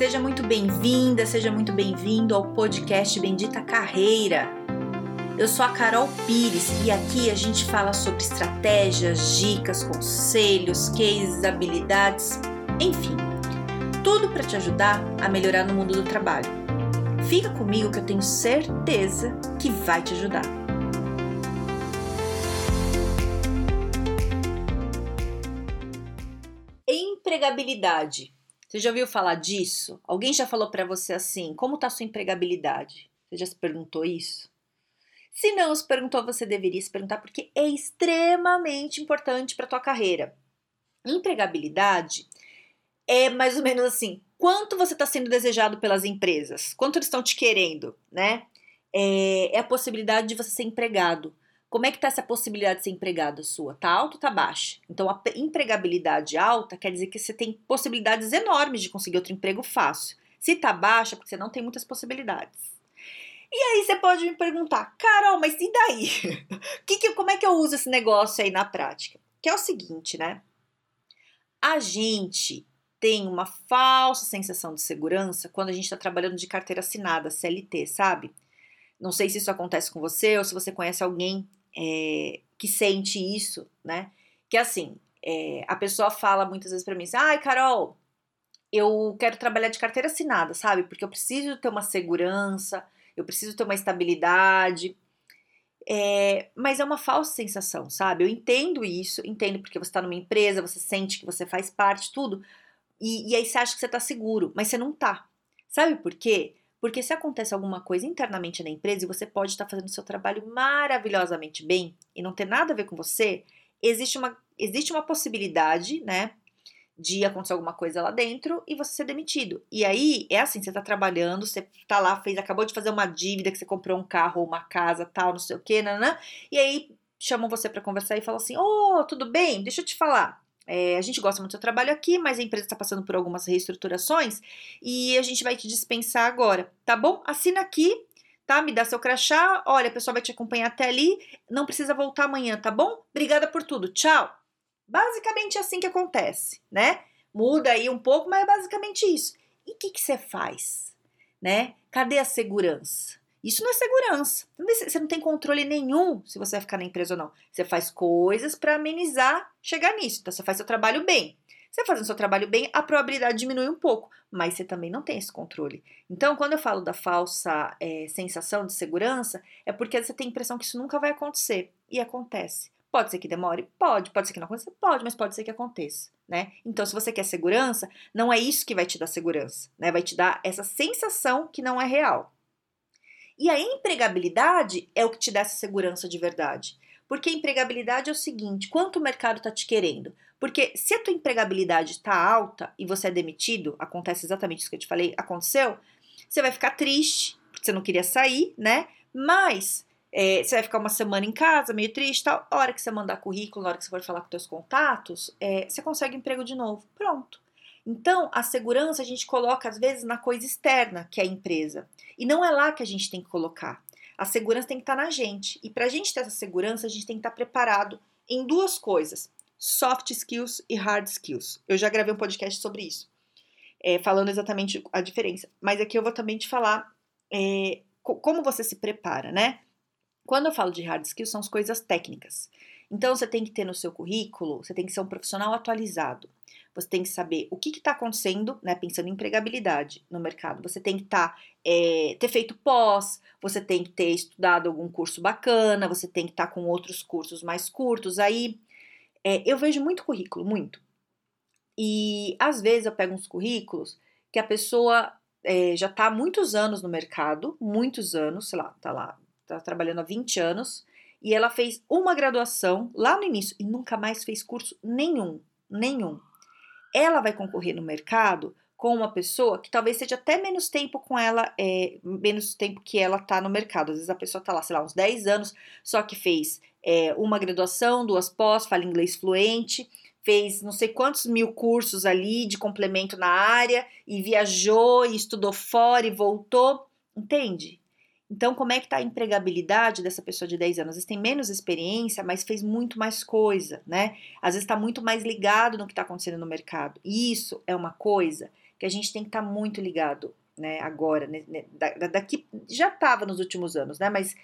Seja muito bem-vinda, seja muito bem-vindo ao podcast Bendita Carreira. Eu sou a Carol Pires e aqui a gente fala sobre estratégias, dicas, conselhos, cases, habilidades, enfim, tudo para te ajudar a melhorar no mundo do trabalho. Fica comigo que eu tenho certeza que vai te ajudar. Empregabilidade você já ouviu falar disso? Alguém já falou para você assim: como está sua empregabilidade? Você já se perguntou isso? Se não se perguntou, você deveria se perguntar porque é extremamente importante para tua carreira. Empregabilidade é mais ou menos assim: quanto você está sendo desejado pelas empresas, quanto eles estão te querendo, né? É, é a possibilidade de você ser empregado. Como é que está essa possibilidade de ser empregado sua? Tá alta ou tá baixa? Então, a empregabilidade alta quer dizer que você tem possibilidades enormes de conseguir outro emprego fácil. Se tá baixa, porque você não tem muitas possibilidades. E aí você pode me perguntar, Carol, mas e daí? que que, como é que eu uso esse negócio aí na prática? Que é o seguinte, né? A gente tem uma falsa sensação de segurança quando a gente está trabalhando de carteira assinada, CLT, sabe? Não sei se isso acontece com você ou se você conhece alguém é, que sente isso, né? Que assim, é, a pessoa fala muitas vezes para mim assim, ai, Carol, eu quero trabalhar de carteira assinada, sabe? Porque eu preciso ter uma segurança, eu preciso ter uma estabilidade. É, mas é uma falsa sensação, sabe? Eu entendo isso, entendo porque você está numa empresa, você sente que você faz parte, tudo, e, e aí você acha que você está seguro, mas você não tá. Sabe por quê? Porque se acontece alguma coisa internamente na empresa e você pode estar fazendo seu trabalho maravilhosamente bem e não ter nada a ver com você, existe uma, existe uma possibilidade, né? De acontecer alguma coisa lá dentro e você ser demitido. E aí é assim: você tá trabalhando, você tá lá, fez, acabou de fazer uma dívida que você comprou um carro ou uma casa, tal, não sei o que, nanã, e aí chamam você para conversar e falam assim: Ô, oh, tudo bem? Deixa eu te falar. É, a gente gosta muito do seu trabalho aqui, mas a empresa está passando por algumas reestruturações e a gente vai te dispensar agora, tá bom? Assina aqui, tá? Me dá seu crachá. Olha, a pessoa vai te acompanhar até ali. Não precisa voltar amanhã, tá bom? Obrigada por tudo. Tchau. Basicamente é assim que acontece, né? Muda aí um pouco, mas é basicamente isso. E o que, que você faz, né? Cadê a segurança? Isso não é segurança. Você não tem controle nenhum se você vai ficar na empresa ou não. Você faz coisas para amenizar chegar nisso. Então, você faz seu trabalho bem. Você fazendo seu trabalho bem, a probabilidade diminui um pouco, mas você também não tem esse controle. Então, quando eu falo da falsa é, sensação de segurança, é porque você tem a impressão que isso nunca vai acontecer. E acontece. Pode ser que demore? Pode. Pode ser que não aconteça? Pode, mas pode ser que aconteça, né? Então, se você quer segurança, não é isso que vai te dar segurança, né? Vai te dar essa sensação que não é real. E a empregabilidade é o que te dá essa segurança de verdade. Porque a empregabilidade é o seguinte: quanto o mercado está te querendo? Porque se a tua empregabilidade está alta e você é demitido, acontece exatamente isso que eu te falei, aconteceu, você vai ficar triste, porque você não queria sair, né? Mas é, você vai ficar uma semana em casa, meio triste tal. A hora que você mandar currículo, na hora que você for falar com seus contatos, é, você consegue emprego de novo. Pronto. Então, a segurança a gente coloca às vezes na coisa externa, que é a empresa. E não é lá que a gente tem que colocar. A segurança tem que estar na gente. E para a gente ter essa segurança, a gente tem que estar preparado em duas coisas: soft skills e hard skills. Eu já gravei um podcast sobre isso, é, falando exatamente a diferença. Mas aqui eu vou também te falar é, como você se prepara, né? Quando eu falo de hard skills, são as coisas técnicas. Então, você tem que ter no seu currículo, você tem que ser um profissional atualizado. Você tem que saber o que está acontecendo, né? Pensando em empregabilidade no mercado. Você tem que tá, é, ter feito pós, você tem que ter estudado algum curso bacana, você tem que estar tá com outros cursos mais curtos. Aí é, eu vejo muito currículo, muito. E às vezes eu pego uns currículos que a pessoa é, já está há muitos anos no mercado, muitos anos, sei lá, tá lá, tá trabalhando há 20 anos, e ela fez uma graduação lá no início e nunca mais fez curso nenhum, nenhum ela vai concorrer no mercado com uma pessoa que talvez seja até menos tempo com ela, é, menos tempo que ela tá no mercado. Às vezes a pessoa tá lá, sei lá, uns 10 anos, só que fez é, uma graduação, duas pós, fala inglês fluente, fez não sei quantos mil cursos ali de complemento na área e viajou e estudou fora e voltou, entende? Então, como é que está a empregabilidade dessa pessoa de 10 anos? Às vezes tem menos experiência, mas fez muito mais coisa, né? Às vezes está muito mais ligado no que está acontecendo no mercado. E isso é uma coisa que a gente tem que estar tá muito ligado, né, agora, né, né daqui, já estava nos últimos anos, né, mas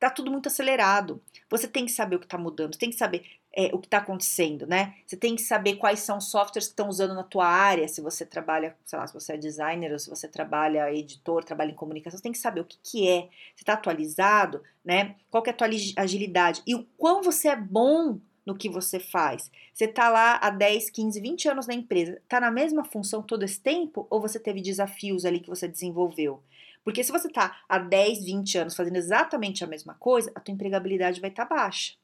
tá tudo muito acelerado. Você tem que saber o que está mudando, tem que saber é, o que está acontecendo, né? Você tem que saber quais são os softwares que estão usando na tua área, se você trabalha, sei lá, se você é designer ou se você trabalha editor, trabalha em comunicação, você tem que saber o que, que é, se está atualizado, né? Qual que é a tua agilidade e o quão você é bom no que você faz. Você está lá há 10, 15, 20 anos na empresa, está na mesma função todo esse tempo ou você teve desafios ali que você desenvolveu? Porque se você está há 10, 20 anos fazendo exatamente a mesma coisa, a tua empregabilidade vai estar tá baixa,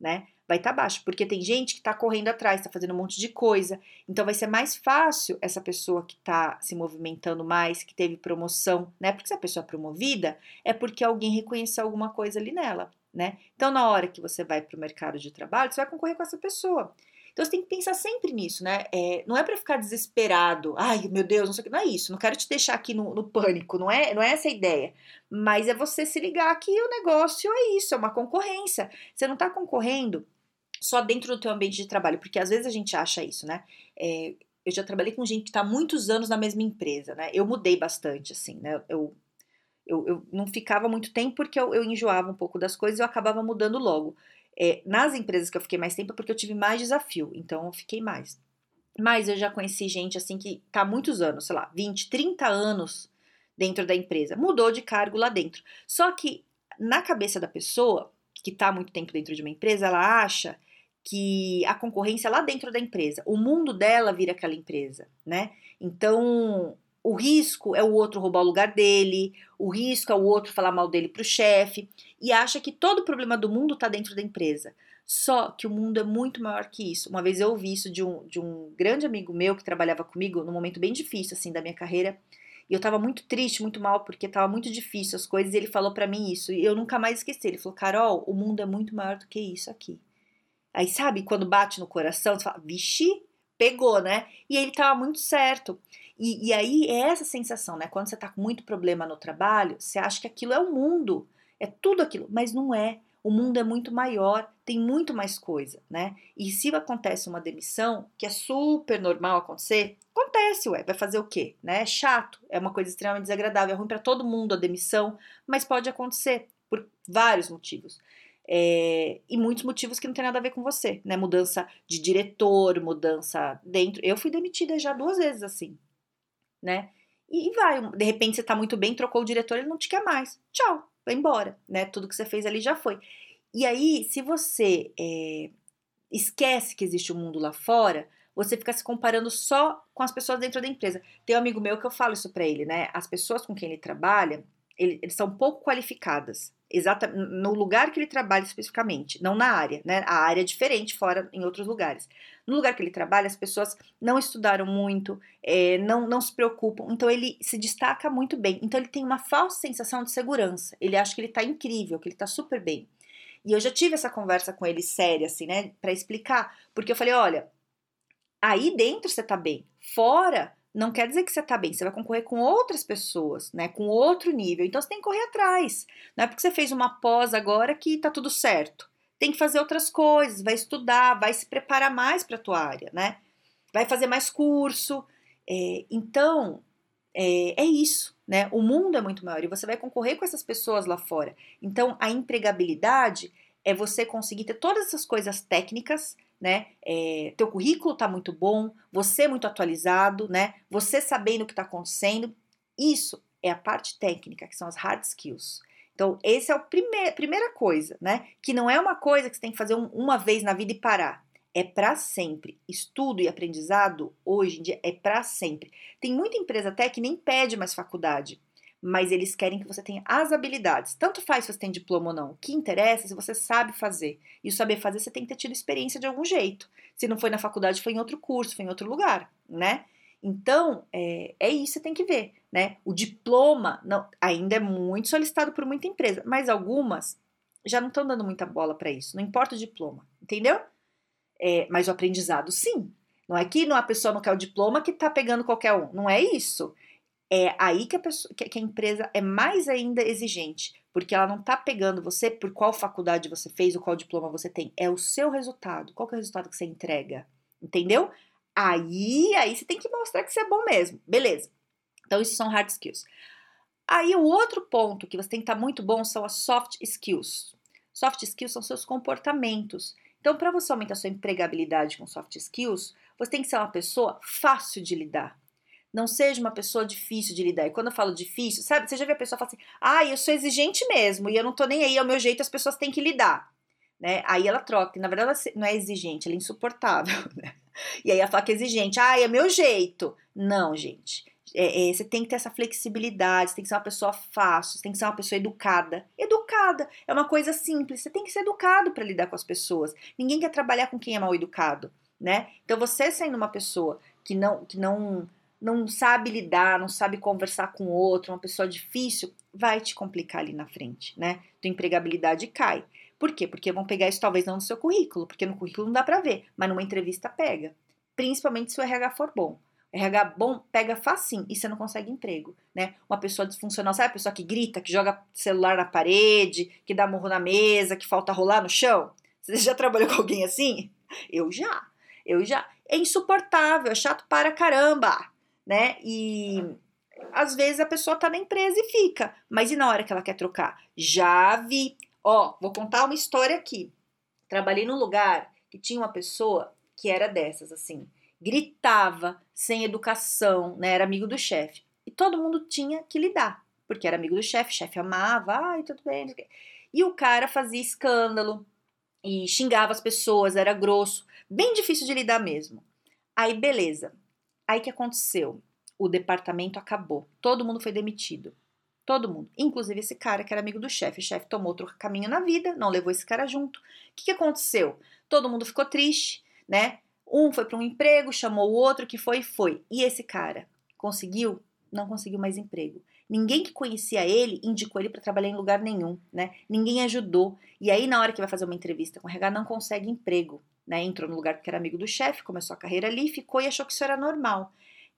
né? Vai estar tá baixa, porque tem gente que está correndo atrás, está fazendo um monte de coisa. Então vai ser mais fácil essa pessoa que está se movimentando mais, que teve promoção, né? Porque se a pessoa é promovida, é porque alguém reconheceu alguma coisa ali nela né? Então, na hora que você vai para o mercado de trabalho, você vai concorrer com essa pessoa. Então, você tem que pensar sempre nisso, né? É, não é para ficar desesperado, ai meu Deus, não sei o que, não é isso, não quero te deixar aqui no, no, pânico, não é, não é essa a ideia. Mas é você se ligar que o negócio é isso, é uma concorrência. Você não está concorrendo só dentro do teu ambiente de trabalho, porque às vezes a gente acha isso, né? É, eu já trabalhei com gente que está muitos anos na mesma empresa, né? Eu mudei bastante, assim, né? Eu eu, eu não ficava muito tempo porque eu, eu enjoava um pouco das coisas e eu acabava mudando logo. É, nas empresas que eu fiquei mais tempo é porque eu tive mais desafio, então eu fiquei mais. Mas eu já conheci gente assim que tá há muitos anos, sei lá, 20, 30 anos dentro da empresa, mudou de cargo lá dentro. Só que na cabeça da pessoa que tá muito tempo dentro de uma empresa, ela acha que a concorrência é lá dentro da empresa, o mundo dela vira aquela empresa, né? Então, o risco é o outro roubar o lugar dele, o risco é o outro falar mal dele para o chefe, e acha que todo o problema do mundo está dentro da empresa. Só que o mundo é muito maior que isso. Uma vez eu ouvi isso de um, de um grande amigo meu que trabalhava comigo num momento bem difícil assim da minha carreira. E eu tava muito triste, muito mal, porque tava muito difícil as coisas, e ele falou para mim isso, e eu nunca mais esqueci. Ele falou: "Carol, o mundo é muito maior do que isso aqui". Aí sabe, quando bate no coração, você fala: "Vixe, pegou, né?" E ele tava muito certo. E, e aí é essa sensação, né? Quando você tá com muito problema no trabalho, você acha que aquilo é o mundo, é tudo aquilo, mas não é. O mundo é muito maior, tem muito mais coisa, né? E se acontece uma demissão, que é super normal acontecer, acontece, ué, vai fazer o quê? Né? É chato, é uma coisa extremamente desagradável, é ruim para todo mundo a demissão, mas pode acontecer por vários motivos. É, e muitos motivos que não tem nada a ver com você, né? Mudança de diretor, mudança dentro. Eu fui demitida já duas vezes assim, né? E, vai, de repente você tá muito bem, trocou o diretor, ele não te quer mais. Tchau, vai embora, né? Tudo que você fez ali já foi. E aí, se você é, esquece que existe um mundo lá fora, você fica se comparando só com as pessoas dentro da empresa. Tem um amigo meu que eu falo isso para ele, né? As pessoas com quem ele trabalha, ele, eles são pouco qualificadas, exata no lugar que ele trabalha especificamente, não na área, né? A área é diferente fora em outros lugares. No lugar que ele trabalha, as pessoas não estudaram muito, é, não, não se preocupam, então ele se destaca muito bem. Então ele tem uma falsa sensação de segurança. Ele acha que ele tá incrível, que ele tá super bem. E eu já tive essa conversa com ele séria, assim, né, para explicar, porque eu falei: olha, aí dentro você tá bem, fora não quer dizer que você tá bem, você vai concorrer com outras pessoas, né, com outro nível. Então você tem que correr atrás. Não é porque você fez uma pós agora que tá tudo certo. Tem que fazer outras coisas, vai estudar, vai se preparar mais para a tua área, né? Vai fazer mais curso. É, então, é, é isso, né? O mundo é muito maior e você vai concorrer com essas pessoas lá fora. Então, a empregabilidade é você conseguir ter todas essas coisas técnicas né? É, teu currículo está muito bom, você é muito atualizado, né? Você sabendo o que está acontecendo. Isso é a parte técnica, que são as hard skills. Então, essa é a primeir, primeira coisa, né? Que não é uma coisa que você tem que fazer um, uma vez na vida e parar. É para sempre. Estudo e aprendizado, hoje em dia, é para sempre. Tem muita empresa até que nem pede mais faculdade mas eles querem que você tenha as habilidades. Tanto faz se você tem diploma ou não. O que interessa é se você sabe fazer. E o saber fazer você tem que ter tido experiência de algum jeito. Se não foi na faculdade, foi em outro curso, foi em outro lugar, né? Então, é, é isso que você tem que ver, né? O diploma não, ainda é muito solicitado por muita empresa, mas algumas já não estão dando muita bola para isso. Não importa o diploma, entendeu? É, mas o aprendizado, sim. Não é que não, a pessoa não quer o diploma que tá pegando qualquer um. Não é isso é aí que a, pessoa, que a empresa é mais ainda exigente, porque ela não está pegando você por qual faculdade você fez ou qual diploma você tem, é o seu resultado. Qual é o resultado que você entrega? Entendeu? Aí, aí você tem que mostrar que você é bom mesmo. Beleza. Então, isso são hard skills. Aí, o outro ponto que você tem que estar muito bom são as soft skills. Soft skills são seus comportamentos. Então, para você aumentar sua empregabilidade com soft skills, você tem que ser uma pessoa fácil de lidar. Não seja uma pessoa difícil de lidar. E quando eu falo difícil, sabe? Você já viu a pessoa falar assim: ah, eu sou exigente mesmo e eu não tô nem aí, é o meu jeito, as pessoas têm que lidar. Né? Aí ela troca. Na verdade, ela não é exigente, ela é insuportável. Né? E aí ela fala que é exigente. Ah, é meu jeito. Não, gente. É, é, você tem que ter essa flexibilidade, você tem que ser uma pessoa fácil, você tem que ser uma pessoa educada. Educada é uma coisa simples, você tem que ser educado para lidar com as pessoas. Ninguém quer trabalhar com quem é mal educado, né? Então você sendo uma pessoa que não que não não sabe lidar, não sabe conversar com outro, uma pessoa difícil, vai te complicar ali na frente, né? Tua empregabilidade cai. Por quê? Porque vão pegar isso talvez não no seu currículo, porque no currículo não dá para ver, mas numa entrevista pega. Principalmente se o RH for bom. RH bom pega facinho e você não consegue emprego, né? Uma pessoa disfuncional, sabe a pessoa que grita, que joga celular na parede, que dá morro na mesa, que falta rolar no chão? Você já trabalhou com alguém assim? Eu já. Eu já. É insuportável, é chato para caramba, né? E às vezes a pessoa tá na empresa e fica, mas e na hora que ela quer trocar? Já vi. Ó, vou contar uma história aqui. Trabalhei num lugar que tinha uma pessoa que era dessas, assim gritava, sem educação, né? Era amigo do chefe. E todo mundo tinha que lidar, porque era amigo do chefe, chefe amava, ai, tudo bem. E o cara fazia escândalo e xingava as pessoas, era grosso, bem difícil de lidar mesmo. Aí, beleza. Aí que aconteceu? O departamento acabou, todo mundo foi demitido. Todo mundo, inclusive esse cara que era amigo do chefe. O chefe tomou outro caminho na vida, não levou esse cara junto. O que, que aconteceu? Todo mundo ficou triste, né? Um foi para um emprego, chamou o outro que foi e foi. E esse cara conseguiu? Não conseguiu mais emprego. Ninguém que conhecia ele indicou ele para trabalhar em lugar nenhum, né? Ninguém ajudou. E aí, na hora que vai fazer uma entrevista com o RH, não consegue emprego, né? Entrou no lugar porque era amigo do chefe, começou a carreira ali, ficou e achou que isso era normal.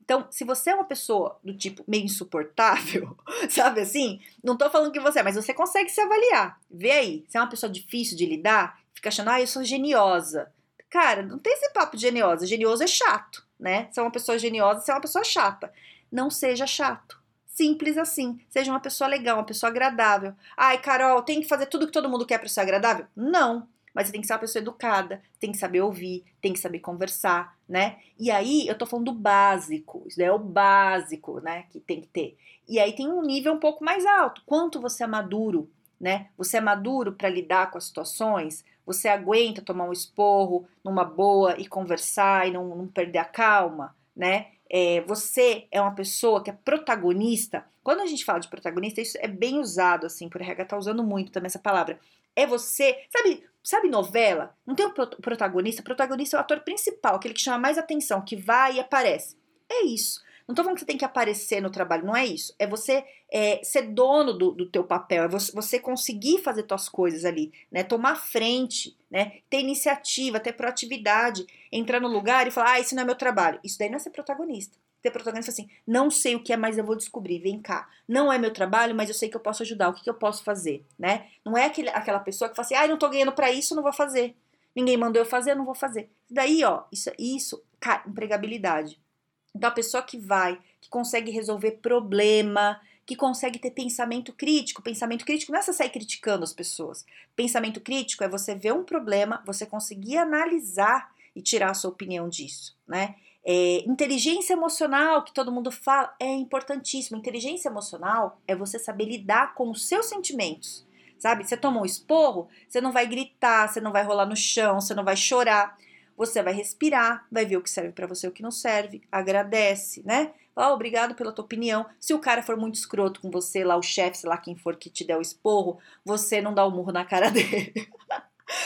Então, se você é uma pessoa do tipo meio insuportável, sabe assim? Não tô falando que você é, mas você consegue se avaliar. Vê aí. Se é uma pessoa difícil de lidar, fica achando, ah, eu sou geniosa. Cara, não tem esse papo de geniosa. Genioso é chato, né? Se é uma pessoa geniosa, você é uma pessoa chata. Não seja chato. Simples assim. Seja uma pessoa legal, uma pessoa agradável. Ai, Carol, tem que fazer tudo que todo mundo quer para ser agradável? Não. Mas você tem que ser uma pessoa educada, tem que saber ouvir, tem que saber conversar, né? E aí, eu tô falando do básico, isso é o básico, né, que tem que ter. E aí tem um nível um pouco mais alto. Quanto você é maduro, né? Você é maduro para lidar com as situações? Você aguenta tomar um esporro numa boa e conversar e não, não perder a calma, né? É, você é uma pessoa que é protagonista. Quando a gente fala de protagonista, isso é bem usado, assim, por RH tá usando muito também essa palavra. É você, sabe, sabe novela? Não tem um protagonista, o protagonista é o ator principal, aquele que chama mais atenção, que vai e aparece. É isso. Não tô falando que você tem que aparecer no trabalho, não é isso. É você é, ser dono do, do teu papel, é você, você conseguir fazer tuas coisas ali, né? Tomar frente, né? Ter iniciativa, ter proatividade, entrar no lugar e falar, ah, isso não é meu trabalho. Isso daí não é ser protagonista. Ter protagonista assim, não sei o que é, mas eu vou descobrir, vem cá. Não é meu trabalho, mas eu sei que eu posso ajudar, o que, que eu posso fazer, né? Não é aquele, aquela pessoa que fala assim, ah, não tô ganhando para isso, não vou fazer. Ninguém mandou eu fazer, eu não vou fazer. Daí, ó, isso, isso, cara, empregabilidade. Então, a pessoa que vai, que consegue resolver problema, que consegue ter pensamento crítico. Pensamento crítico não é você sair criticando as pessoas. Pensamento crítico é você ver um problema, você conseguir analisar e tirar a sua opinião disso, né? É, inteligência emocional, que todo mundo fala, é importantíssimo. Inteligência emocional é você saber lidar com os seus sentimentos, sabe? Você toma um esporro, você não vai gritar, você não vai rolar no chão, você não vai chorar. Você vai respirar, vai ver o que serve para você o que não serve, agradece, né? Fala, oh, obrigado pela tua opinião. Se o cara for muito escroto com você, lá o chefe, sei lá quem for que te der o esporro, você não dá o um murro na cara dele.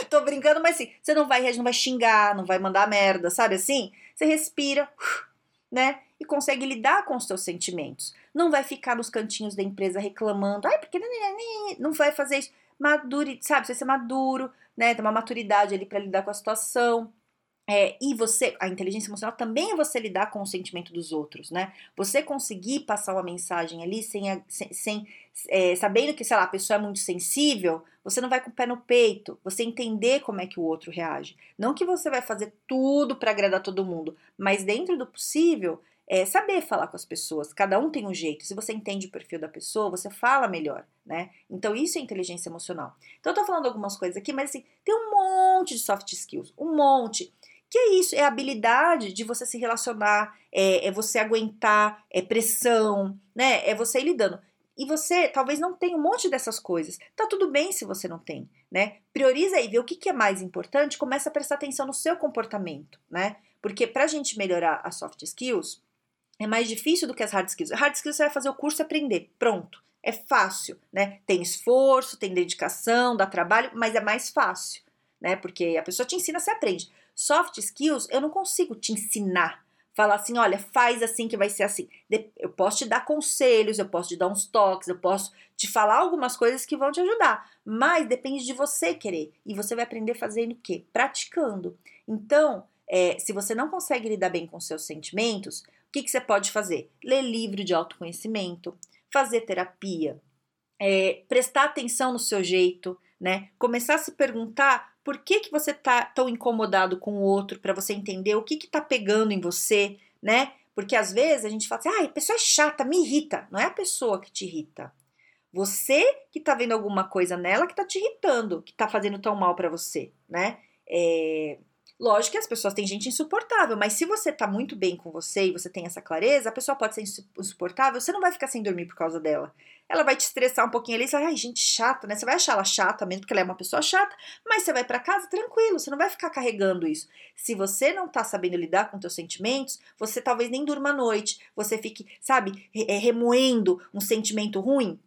Tô brincando, mas assim, você não vai, não vai xingar, não vai mandar merda, sabe assim? Você respira, né? E consegue lidar com os seus sentimentos. Não vai ficar nos cantinhos da empresa reclamando, ai, porque não vai fazer isso. Madure, sabe? Você ser maduro, né? Ter uma maturidade ali para lidar com a situação é, e você, a inteligência emocional também é você lidar com o sentimento dos outros, né? Você conseguir passar uma mensagem ali sem, sem, sem é, sabendo que, sei lá, a pessoa é muito sensível, você não vai com o pé no peito, você entender como é que o outro reage. Não que você vai fazer tudo para agradar todo mundo, mas dentro do possível, é saber falar com as pessoas. Cada um tem um jeito. Se você entende o perfil da pessoa, você fala melhor, né? Então isso é inteligência emocional. Então eu tô falando algumas coisas aqui, mas assim, tem um monte de soft skills, um monte. Que é isso? É a habilidade de você se relacionar, é, é você aguentar, é pressão, né? É você ir lidando. E você talvez não tenha um monte dessas coisas. Tá tudo bem se você não tem, né? Prioriza aí, vê o que, que é mais importante, começa a prestar atenção no seu comportamento, né? Porque pra gente melhorar as soft skills, é mais difícil do que as hard skills. Hard skills você vai fazer o curso e aprender, pronto. É fácil, né? Tem esforço, tem dedicação, dá trabalho, mas é mais fácil, né? Porque a pessoa te ensina, você aprende. Soft skills, eu não consigo te ensinar. Falar assim, olha, faz assim que vai ser assim. Eu posso te dar conselhos, eu posso te dar uns toques, eu posso te falar algumas coisas que vão te ajudar. Mas depende de você querer. E você vai aprender fazendo o quê? Praticando. Então, é, se você não consegue lidar bem com seus sentimentos, o que, que você pode fazer? Ler livro de autoconhecimento, fazer terapia, é, prestar atenção no seu jeito, né? Começar a se perguntar por que, que você tá tão incomodado com o outro, para você entender o que que tá pegando em você, né? Porque às vezes a gente fala assim, ah, a pessoa é chata, me irrita. Não é a pessoa que te irrita. Você que tá vendo alguma coisa nela que tá te irritando, que tá fazendo tão mal para você, né? É, Lógico que as pessoas têm gente insuportável, mas se você tá muito bem com você e você tem essa clareza, a pessoa pode ser insuportável, você não vai ficar sem dormir por causa dela. Ela vai te estressar um pouquinho ali, você vai, ai, gente chata, né? Você vai achar ela chata mesmo, porque ela é uma pessoa chata, mas você vai para casa tranquilo, você não vai ficar carregando isso. Se você não tá sabendo lidar com seus sentimentos, você talvez nem durma à noite, você fique, sabe, é, remoendo um sentimento ruim.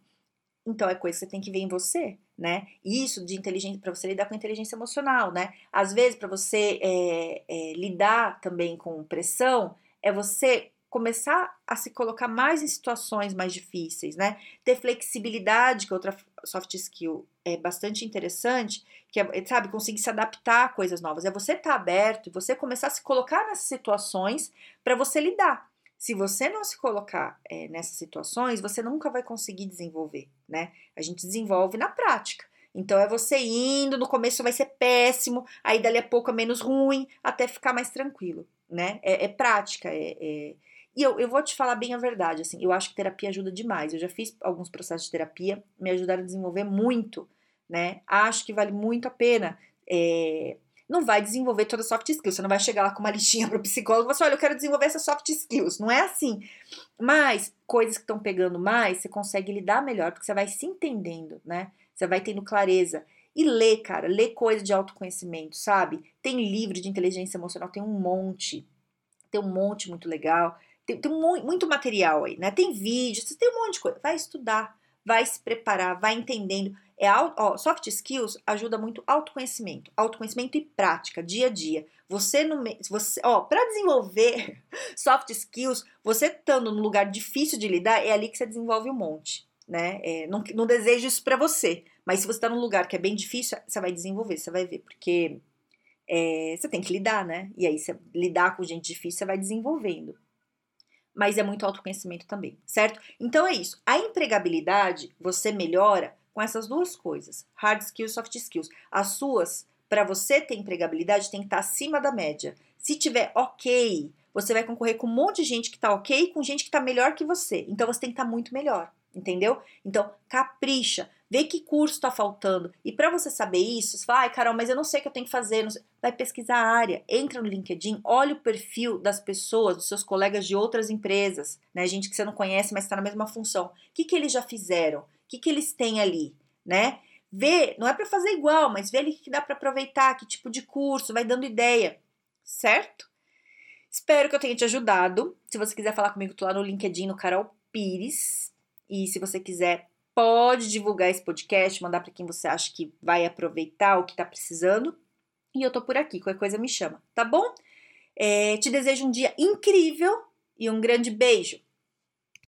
Então é coisa que você tem que ver em você né? Isso de inteligência para você lidar com inteligência emocional, né? Às vezes para você é, é, lidar também com pressão é você começar a se colocar mais em situações mais difíceis, né? Ter flexibilidade, que é outra soft skill é bastante interessante, que é, sabe, conseguir se adaptar a coisas novas. É você estar tá aberto e você começar a se colocar nessas situações para você lidar. Se você não se colocar é, nessas situações, você nunca vai conseguir desenvolver, né? A gente desenvolve na prática. Então é você indo, no começo vai ser péssimo, aí dali a pouco é menos ruim, até ficar mais tranquilo, né? É, é prática, é, é... E eu, eu vou te falar bem a verdade, assim, eu acho que terapia ajuda demais. Eu já fiz alguns processos de terapia, me ajudaram a desenvolver muito, né? Acho que vale muito a pena é, não vai desenvolver todas as soft skills. Você não vai chegar lá com uma listinha para o psicólogo e falar assim, olha, eu quero desenvolver essas soft skills. Não é assim. Mas coisas que estão pegando mais, você consegue lidar melhor, porque você vai se entendendo, né? Você vai tendo clareza. E ler, cara, ler coisa de autoconhecimento, sabe? Tem livro de inteligência emocional, tem um monte. Tem um monte muito legal. Tem, tem muito material aí, né? Tem vídeos, tem um monte de coisa. Vai estudar, vai se preparar, vai entendendo. É ó, soft skills ajuda muito autoconhecimento, autoconhecimento e prática, dia a dia. Você no você, ó, para desenvolver soft skills, você estando num lugar difícil de lidar, é ali que você desenvolve um monte, né? É, não, não desejo isso para você, mas se você está num lugar que é bem difícil, você vai desenvolver, você vai ver, porque é, você tem que lidar, né? E aí, você lidar com gente difícil, você vai desenvolvendo. Mas é muito autoconhecimento também, certo? Então é isso. A empregabilidade você melhora com essas duas coisas, hard skills, soft skills. As suas, para você ter empregabilidade, tem que estar tá acima da média. Se tiver ok, você vai concorrer com um monte de gente que tá ok e com gente que tá melhor que você. Então você tem que estar tá muito melhor, entendeu? Então capricha, vê que curso tá faltando. E para você saber isso, você fala, ai, Carol, mas eu não sei o que eu tenho que fazer. Vai pesquisar a área, entra no LinkedIn, olha o perfil das pessoas, dos seus colegas de outras empresas, né? Gente que você não conhece, mas está na mesma função. O que, que eles já fizeram? que, que eles têm ali, né? Vê, não é para fazer igual, mas vê ali o que dá para aproveitar, que tipo de curso, vai dando ideia, certo? Espero que eu tenha te ajudado. Se você quiser falar comigo, tô lá no LinkedIn, no Carol Pires. E se você quiser, pode divulgar esse podcast, mandar para quem você acha que vai aproveitar o que tá precisando. E eu tô por aqui, qualquer coisa me chama, tá bom? É, te desejo um dia incrível e um grande beijo.